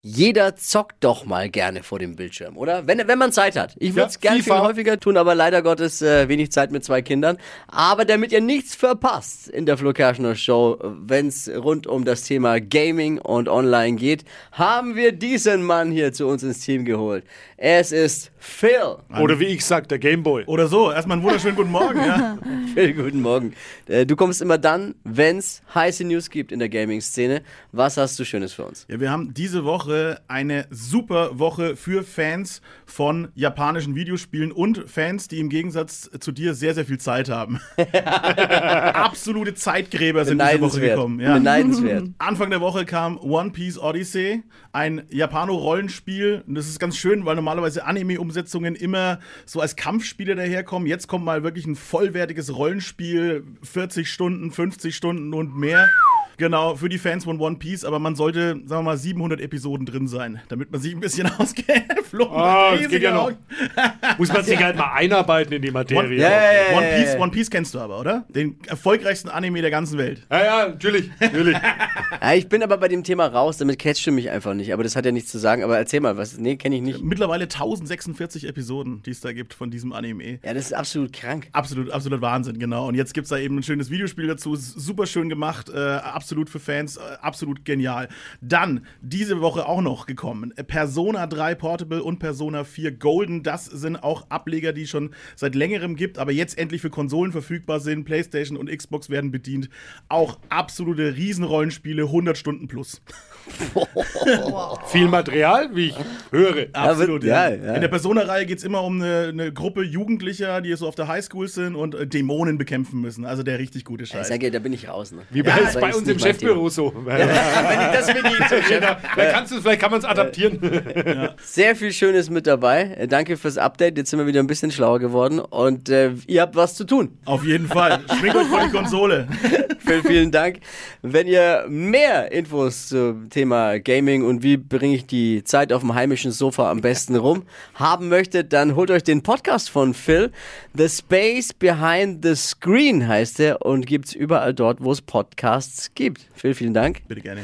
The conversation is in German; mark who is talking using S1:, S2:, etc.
S1: Jeder zockt doch mal gerne vor dem Bildschirm, oder? Wenn, wenn man Zeit hat. Ich würde es
S2: Ja,
S1: gerne viel häufiger tun, aber leider Gottes äh, wenig Zeit mit zwei Kindern. Aber damit ihr nichts verpasst in der Flo Kerschner Show, wenn es rund um das Thema Gaming und Online geht, haben wir diesen Mann hier zu uns ins Team geholt. Es ist Phil.
S2: Oder wie ich sag, der Gameboy.
S3: Oder so. Erstmal einen wunderschönen guten Morgen. Ja.
S1: Phil, guten Morgen. Äh, du kommst immer dann, wenn es heiße News gibt in der Gaming-Szene. Was hast du Schönes für uns?
S3: ja, wir haben diese Woche eine super Woche für Fans von japanischen Videospielen und Fans, die im Gegensatz zu dir sehr, sehr viel Zeit haben. Absolute Zeitgräber sind diese Woche gekommen. Ja.
S1: Beneidenswert.
S3: Anfang der Woche kam One Piece Odyssey, ein Japano-Rollenspiel. Und das ist ganz schön, weil normalerweise Anime-Umsetzungen immer so als Kampfspiele daherkommen. Jetzt kommt mal wirklich ein vollwertiges Rollenspiel, 40 Stunden, 50 Stunden und mehr. Genau, für die Fans von One Piece, aber man sollte, sagen wir mal, 700 Episoden drin sein, damit man sich ein bisschen auskennt. Flo,
S2: Ah, das geht ja noch. Muss man sich halt mal einarbeiten in die
S3: One,
S2: Materie.
S1: Ja, ja, ja,
S3: One, Piece. One Piece kennst du aber, oder? Den erfolgreichsten Anime der ganzen Welt.
S2: ja, ja, natürlich. natürlich.
S1: Ja, ich bin aber bei dem Thema raus, damit catchst du mich einfach nicht. Aber das hat ja nichts zu sagen. Aber erzähl mal, was? Nee, kenne ich nicht.
S3: Mittlerweile 1046 Episoden, die es da gibt von diesem Anime.
S1: Ja, das ist absolut krank.
S3: Absolut, absolut Wahnsinn, genau. Und jetzt gibt es da eben ein schönes Videospiel dazu. Super schön gemacht, äh, absolut für Fans, äh, absolut genial. Dann, diese Woche auch noch gekommen, Persona 3 Portable und Persona 4 Golden. Das sind auch Ableger, die schon seit längerem gibt, aber jetzt endlich für Konsolen verfügbar sind. PlayStation und Xbox werden bedient. Auch absolute Riesenrollenspiele, 100 Stunden plus.
S2: Viel Material, wie ich höre.
S3: Absolut, ja.
S1: ja, ja.
S3: In der Persona-Reihe geht es immer um eine, eine Gruppe Jugendlicher, die so auf der Highschool sind und äh, Dämonen bekämpfen müssen. Also der richtig gute
S1: Ich
S3: Scheiß.
S1: sag ja, da bin ich raus. Ne?
S2: Wie bei,
S1: Ja,
S2: bei uns im Chefbüro so.
S1: Wenn ich das bin ich zum Chef.
S2: Genau. Vielleicht, kannst du, vielleicht kann man es adaptieren.
S1: Sehr viel Schönes mit dabei. Äh, Danke fürs Update. Jetzt sind wir wieder ein bisschen schlauer geworden. Und äh, ihr habt was zu tun.
S3: Auf jeden Fall. Schwingt euch vor die Konsole.
S1: Vielen, vielen Dank. Wenn ihr mehr Infos zum Thema Gaming und wie bringe ich die Zeit auf dem heimischen Sofa am besten rum haben möchtet, dann holt euch den Podcast von Phil. The Space Behind the Screen heißt er und gibt's überall dort, wo es Podcasts gibt. Vielen, vielen Dank.
S3: Bitte gerne.